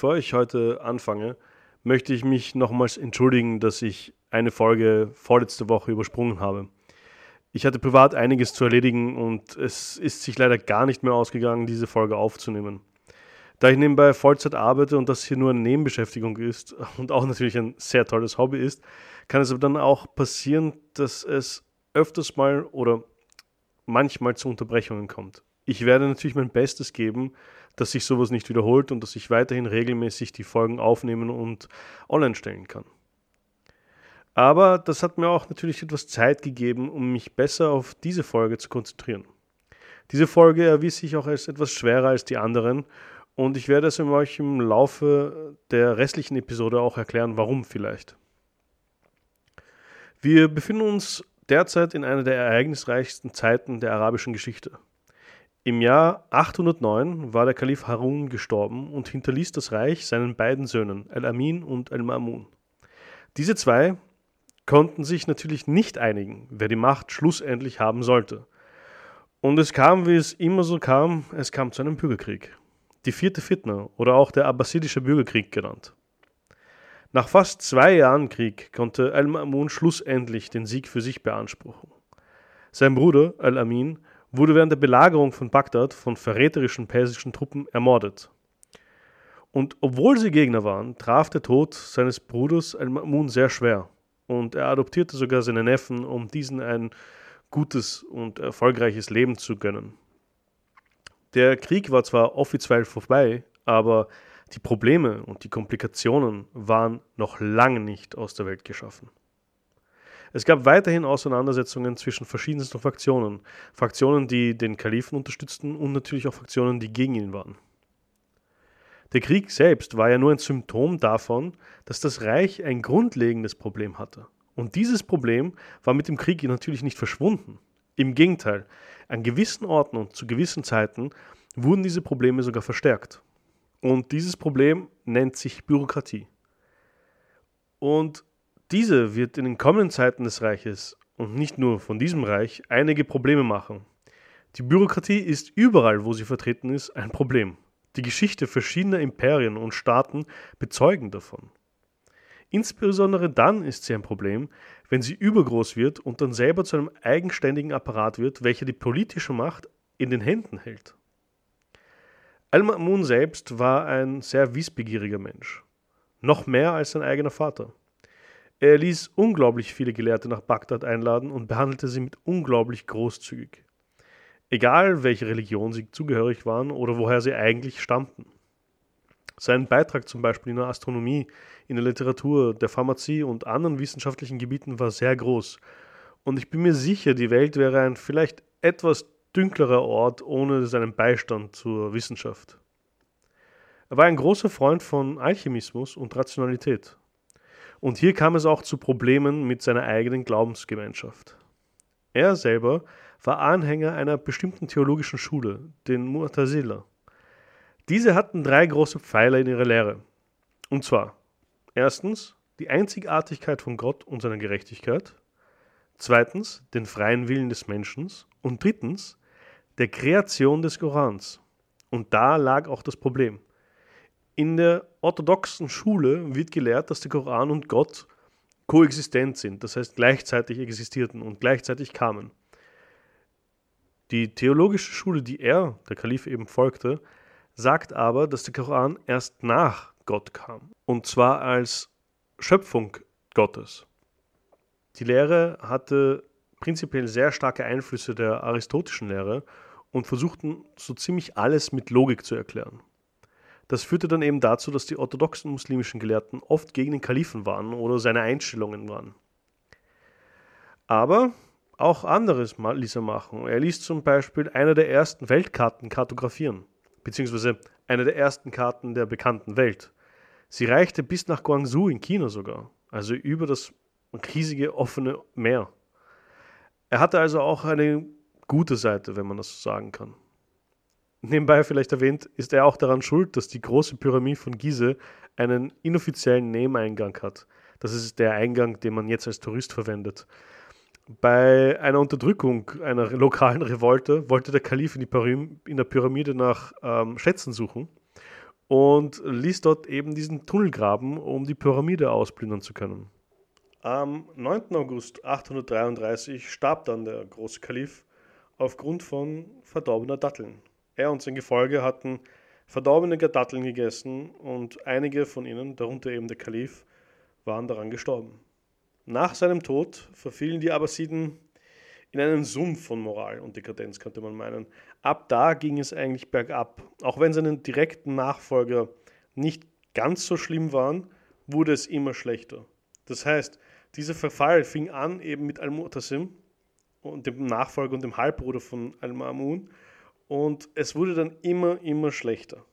Bevor ich heute anfange, möchte ich mich nochmals entschuldigen, dass ich eine Folge vorletzte Woche übersprungen habe. Ich hatte privat einiges zu erledigen und es ist sich leider gar nicht mehr ausgegangen, diese Folge aufzunehmen. Da ich nebenbei Vollzeit arbeite und das hier nur eine Nebenbeschäftigung ist und auch natürlich ein sehr tolles Hobby ist, kann es aber dann auch passieren, dass es öfters mal oder manchmal zu Unterbrechungen kommt. Ich werde natürlich mein Bestes geben, dass sich sowas nicht wiederholt und dass ich weiterhin regelmäßig die Folgen aufnehmen und online stellen kann. Aber das hat mir auch natürlich etwas Zeit gegeben, um mich besser auf diese Folge zu konzentrieren. Diese Folge erwies sich auch als etwas schwerer als die anderen und ich werde es euch im Laufe der restlichen Episode auch erklären, warum vielleicht. Wir befinden uns derzeit in einer der ereignisreichsten Zeiten der arabischen Geschichte. Im Jahr 809 war der Kalif Harun gestorben und hinterließ das Reich seinen beiden Söhnen, Al-Amin und Al-Ma'mun. Diese zwei konnten sich natürlich nicht einigen, wer die Macht schlussendlich haben sollte. Und es kam, wie es immer so kam, es kam zu einem Bürgerkrieg. Die vierte Fitna oder auch der Abbasidische Bürgerkrieg genannt. Nach fast zwei Jahren Krieg konnte Al-Ma'mun schlussendlich den Sieg für sich beanspruchen. Sein Bruder Al-Amin wurde während der Belagerung von Bagdad von verräterischen persischen Truppen ermordet. Und obwohl sie Gegner waren, traf der Tod seines Bruders Al-Ma'mun sehr schwer. Und er adoptierte sogar seinen Neffen, um diesen ein gutes und erfolgreiches Leben zu gönnen. Der Krieg war zwar offiziell vorbei, aber die Probleme und die Komplikationen waren noch lange nicht aus der Welt geschaffen. Es gab weiterhin Auseinandersetzungen zwischen verschiedensten Fraktionen, Fraktionen, die den Kalifen unterstützten und natürlich auch Fraktionen, die gegen ihn waren. Der Krieg selbst war ja nur ein Symptom davon, dass das Reich ein grundlegendes Problem hatte. Und dieses Problem war mit dem Krieg natürlich nicht verschwunden. Im Gegenteil, an gewissen Orten und zu gewissen Zeiten wurden diese Probleme sogar verstärkt. Und dieses Problem nennt sich Bürokratie. Und diese wird in den kommenden Zeiten des Reiches und nicht nur von diesem Reich einige Probleme machen. Die Bürokratie ist überall, wo sie vertreten ist, ein Problem. Die Geschichte verschiedener Imperien und Staaten bezeugen davon. Insbesondere dann ist sie ein Problem, wenn sie übergroß wird und dann selber zu einem eigenständigen Apparat wird, welcher die politische Macht in den Händen hält. Al-Ma'mun selbst war ein sehr wissbegieriger Mensch. Noch mehr als sein eigener Vater. Er ließ unglaublich viele Gelehrte nach Bagdad einladen und behandelte sie mit unglaublich großzügig. Egal, welche Religion sie zugehörig waren oder woher sie eigentlich stammten. Sein Beitrag zum Beispiel in der Astronomie, in der Literatur, der Pharmazie und anderen wissenschaftlichen Gebieten war sehr groß. Und ich bin mir sicher, die Welt wäre ein vielleicht etwas dünklerer Ort ohne seinen Beistand zur Wissenschaft. Er war ein großer Freund von Alchemismus und Rationalität. Und hier kam es auch zu Problemen mit seiner eigenen Glaubensgemeinschaft. Er selber war Anhänger einer bestimmten theologischen Schule, den Mu'tazila. Diese hatten drei große Pfeiler in ihrer Lehre. Und zwar erstens die Einzigartigkeit von Gott und seiner Gerechtigkeit, zweitens den freien Willen des Menschen und drittens der Kreation des Korans. Und da lag auch das Problem. In der orthodoxen Schule wird gelehrt, dass der Koran und Gott koexistent sind, das heißt gleichzeitig existierten und gleichzeitig kamen. Die theologische Schule, die er, der Kalif, eben folgte, sagt aber, dass der Koran erst nach Gott kam. Und zwar als Schöpfung Gottes. Die Lehre hatte prinzipiell sehr starke Einflüsse der aristotischen Lehre und versuchten so ziemlich alles mit Logik zu erklären. Das führte dann eben dazu, dass die orthodoxen muslimischen Gelehrten oft gegen den Kalifen waren oder seine Einstellungen waren. Aber auch anderes ließ er machen. Er ließ zum Beispiel eine der ersten Weltkarten kartografieren, beziehungsweise eine der ersten Karten der bekannten Welt. Sie reichte bis nach Guangzhou in China sogar, also über das riesige offene Meer. Er hatte also auch eine gute Seite, wenn man das so sagen kann. Nebenbei vielleicht erwähnt, ist er auch daran schuld, dass die große Pyramide von Gizeh einen inoffiziellen Nebeneingang hat. Das ist der Eingang, den man jetzt als Tourist verwendet. Bei einer Unterdrückung einer lokalen Revolte wollte der Kalif in, in der Pyramide nach ähm, Schätzen suchen und ließ dort eben diesen Tunnel graben, um die Pyramide ausplündern zu können. Am 9. August 833 starb dann der große Kalif aufgrund von verdorbener Datteln. Er und sein Gefolge hatten verdorbene Datteln gegessen und einige von ihnen, darunter eben der Kalif, waren daran gestorben. Nach seinem Tod verfielen die Abbasiden in einen Sumpf von Moral und Dekadenz, könnte man meinen. Ab da ging es eigentlich bergab. Auch wenn seine direkten Nachfolger nicht ganz so schlimm waren, wurde es immer schlechter. Das heißt, dieser Verfall fing an eben mit Al-Mu'tasim und dem Nachfolger und dem Halbbruder von Al-Ma'mun und es wurde dann immer, immer schlechter.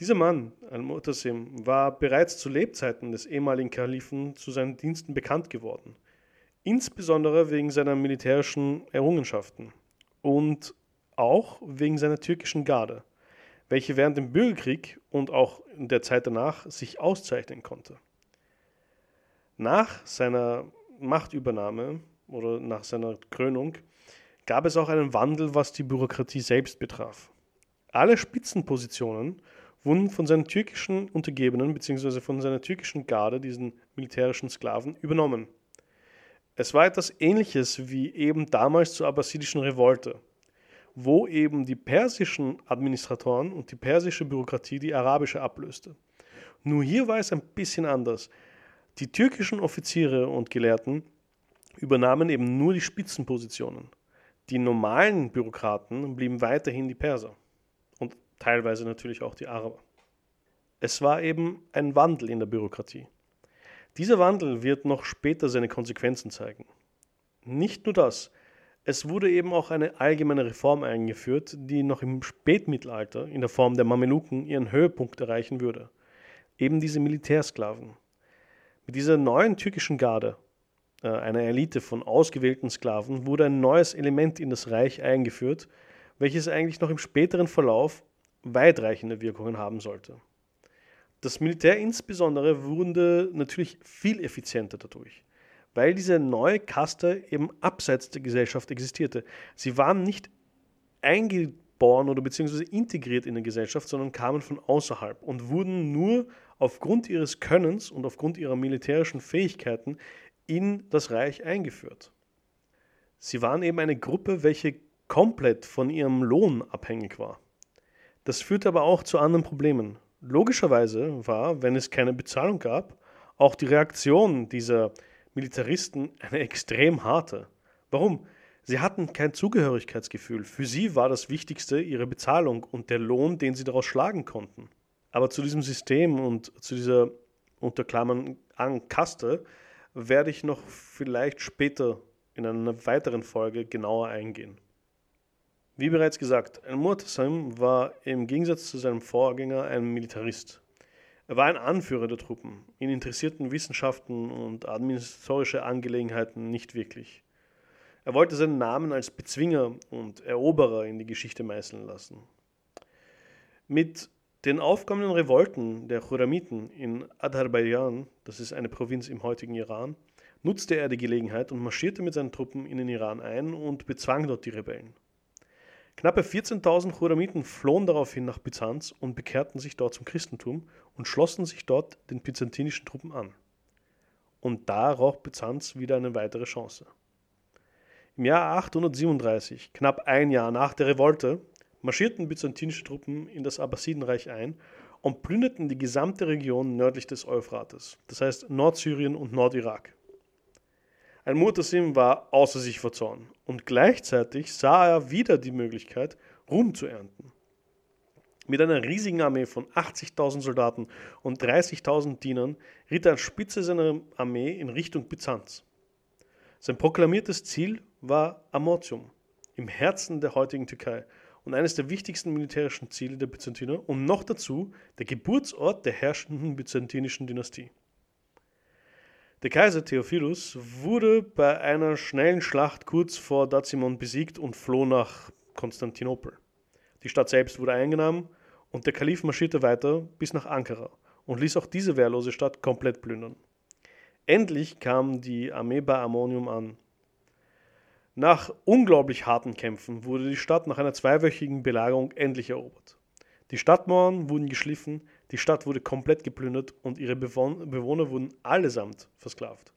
Dieser Mann, Al-Mu'tasim, war bereits zu Lebzeiten des ehemaligen Kalifen zu seinen Diensten bekannt geworden. Insbesondere wegen seiner militärischen Errungenschaften und auch wegen seiner türkischen Garde, welche während dem Bürgerkrieg und auch in der Zeit danach sich auszeichnen konnte. Nach seiner Machtübernahme oder nach seiner Krönung gab es auch einen Wandel, was die Bürokratie selbst betraf. Alle Spitzenpositionen wurden von seinen türkischen Untergebenen bzw. von seiner türkischen Garde, diesen militärischen Sklaven, übernommen. Es war etwas ähnliches wie eben damals zur abbasidischen Revolte, wo eben die persischen Administratoren und die persische Bürokratie die arabische ablöste. Nur hier war es ein bisschen anders. Die türkischen Offiziere und Gelehrten übernahmen eben nur die Spitzenpositionen. Die normalen Bürokraten blieben weiterhin die Perser teilweise natürlich auch die Araber. Es war eben ein Wandel in der Bürokratie. Dieser Wandel wird noch später seine Konsequenzen zeigen. Nicht nur das, es wurde eben auch eine allgemeine Reform eingeführt, die noch im Spätmittelalter in der Form der Mameluken ihren Höhepunkt erreichen würde. Eben diese Militärsklaven. Mit dieser neuen türkischen Garde, einer Elite von ausgewählten Sklaven, wurde ein neues Element in das Reich eingeführt, welches eigentlich noch im späteren Verlauf weitreichende Wirkungen haben sollte. Das Militär insbesondere wurde natürlich viel effizienter dadurch, weil diese neue Kaste eben abseits der Gesellschaft existierte. Sie waren nicht eingeboren oder beziehungsweise integriert in die Gesellschaft, sondern kamen von außerhalb und wurden nur aufgrund ihres Könnens und aufgrund ihrer militärischen Fähigkeiten in das Reich eingeführt. Sie waren eben eine Gruppe, welche komplett von ihrem Lohn abhängig war. Das führte aber auch zu anderen Problemen. Logischerweise war, wenn es keine Bezahlung gab, auch die Reaktion dieser Militaristen eine extrem harte. Warum? Sie hatten kein Zugehörigkeitsgefühl. Für sie war das Wichtigste ihre Bezahlung und der Lohn, den sie daraus schlagen konnten. Aber zu diesem System und zu dieser unter Klammern Kaste werde ich noch vielleicht später in einer weiteren Folge genauer eingehen. Wie bereits gesagt, Al-Mu'tasim war im Gegensatz zu seinem Vorgänger ein Militarist. Er war ein Anführer der Truppen. Ihn interessierten Wissenschaften und administratorische Angelegenheiten nicht wirklich. Er wollte seinen Namen als Bezwinger und Eroberer in die Geschichte meißeln lassen. Mit den aufkommenden Revolten der Churamiten in Adharbayjan, das ist eine Provinz im heutigen Iran, nutzte er die Gelegenheit und marschierte mit seinen Truppen in den Iran ein und bezwang dort die Rebellen. Knappe 14.000 Churamiten flohen daraufhin nach Byzanz und bekehrten sich dort zum Christentum und schlossen sich dort den byzantinischen Truppen an. Und da roch Byzanz wieder eine weitere Chance. Im Jahr 837, knapp ein Jahr nach der Revolte, marschierten byzantinische Truppen in das Abbasidenreich ein und plünderten die gesamte Region nördlich des Euphrates, das heißt Nordsyrien und Nordirak. Al-Mutasim war außer sich vor Zorn und gleichzeitig sah er wieder die Möglichkeit, Ruhm zu ernten. Mit einer riesigen Armee von 80.000 Soldaten und 30.000 Dienern ritt er an Spitze seiner Armee in Richtung Byzanz. Sein proklamiertes Ziel war Amortium, im Herzen der heutigen Türkei und eines der wichtigsten militärischen Ziele der Byzantiner und noch dazu der Geburtsort der herrschenden byzantinischen Dynastie. Der Kaiser Theophilus wurde bei einer schnellen Schlacht kurz vor Dazimon besiegt und floh nach Konstantinopel. Die Stadt selbst wurde eingenommen und der Kalif marschierte weiter bis nach Ankara und ließ auch diese wehrlose Stadt komplett plündern. Endlich kam die Armee bei Ammonium an. Nach unglaublich harten Kämpfen wurde die Stadt nach einer zweiwöchigen Belagerung endlich erobert. Die Stadtmauern wurden geschliffen, die Stadt wurde komplett geplündert und ihre Bewohner wurden allesamt versklavt.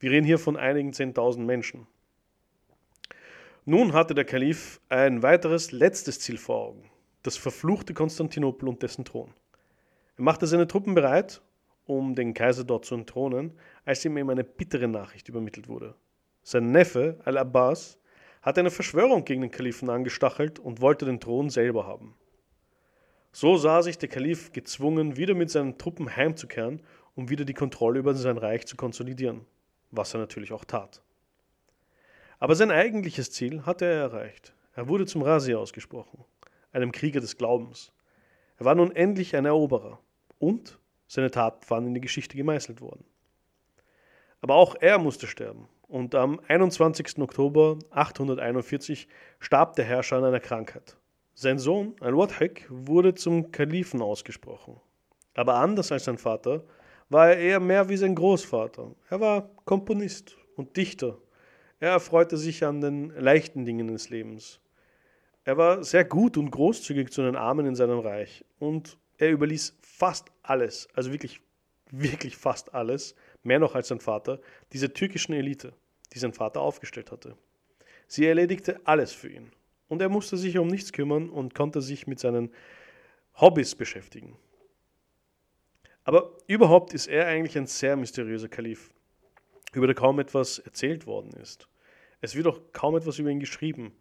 Wir reden hier von einigen Zehntausend Menschen. Nun hatte der Kalif ein weiteres letztes Ziel vor Augen, das verfluchte Konstantinopel und dessen Thron. Er machte seine Truppen bereit, um den Kaiser dort zu entthronen, als ihm eben eine bittere Nachricht übermittelt wurde. Sein Neffe, Al-Abbas, hatte eine Verschwörung gegen den Kalifen angestachelt und wollte den Thron selber haben. So sah sich der Kalif gezwungen, wieder mit seinen Truppen heimzukehren, um wieder die Kontrolle über sein Reich zu konsolidieren, was er natürlich auch tat. Aber sein eigentliches Ziel hatte er erreicht. Er wurde zum Rasi ausgesprochen, einem Krieger des Glaubens. Er war nun endlich ein Eroberer und seine Taten waren in die Geschichte gemeißelt worden. Aber auch er musste sterben und am 21. Oktober 841 starb der Herrscher an einer Krankheit. Sein Sohn Al-Wadhik wurde zum Kalifen ausgesprochen. Aber anders als sein Vater war er eher mehr wie sein Großvater. Er war Komponist und Dichter. Er erfreute sich an den leichten Dingen des Lebens. Er war sehr gut und großzügig zu den Armen in seinem Reich und er überließ fast alles, also wirklich, wirklich fast alles, mehr noch als sein Vater, dieser türkischen Elite, die sein Vater aufgestellt hatte. Sie erledigte alles für ihn und er musste sich um nichts kümmern und konnte sich mit seinen Hobbys beschäftigen. Aber überhaupt ist er eigentlich ein sehr mysteriöser Kalif, über den kaum etwas erzählt worden ist. Es wird auch kaum etwas über ihn geschrieben.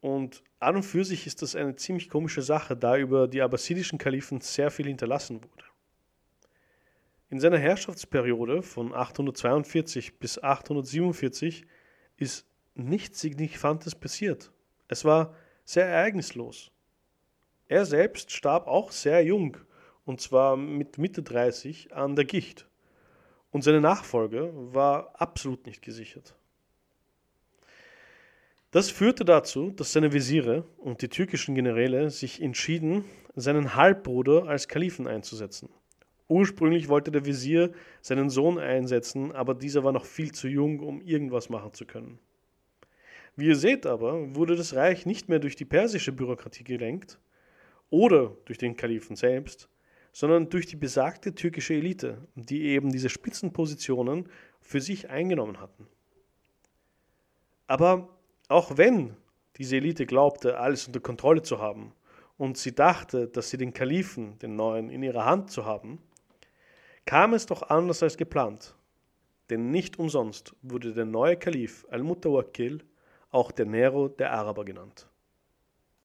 Und an und für sich ist das eine ziemlich komische Sache, da über die abbasidischen Kalifen sehr viel hinterlassen wurde. In seiner Herrschaftsperiode von 842 bis 847 ist nichts Signifikantes passiert. Es war sehr ereignislos. Er selbst starb auch sehr jung, und zwar mit Mitte 30 an der Gicht. Und seine Nachfolge war absolut nicht gesichert. Das führte dazu, dass seine Wesire und die türkischen Generäle sich entschieden, seinen Halbbruder als Kalifen einzusetzen. Ursprünglich wollte der Wesir seinen Sohn einsetzen, aber dieser war noch viel zu jung, um irgendwas machen zu können. Wie ihr seht aber, wurde das Reich nicht mehr durch die persische Bürokratie gelenkt oder durch den Kalifen selbst, sondern durch die besagte türkische Elite, die eben diese Spitzenpositionen für sich eingenommen hatten. Aber auch wenn diese Elite glaubte, alles unter Kontrolle zu haben und sie dachte, dass sie den Kalifen, den neuen, in ihrer Hand zu haben, kam es doch anders als geplant. Denn nicht umsonst wurde der neue Kalif Al-Mutawakkil auch der Nero der Araber genannt.